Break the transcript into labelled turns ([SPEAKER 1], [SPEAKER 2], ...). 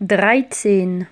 [SPEAKER 1] dreizehn.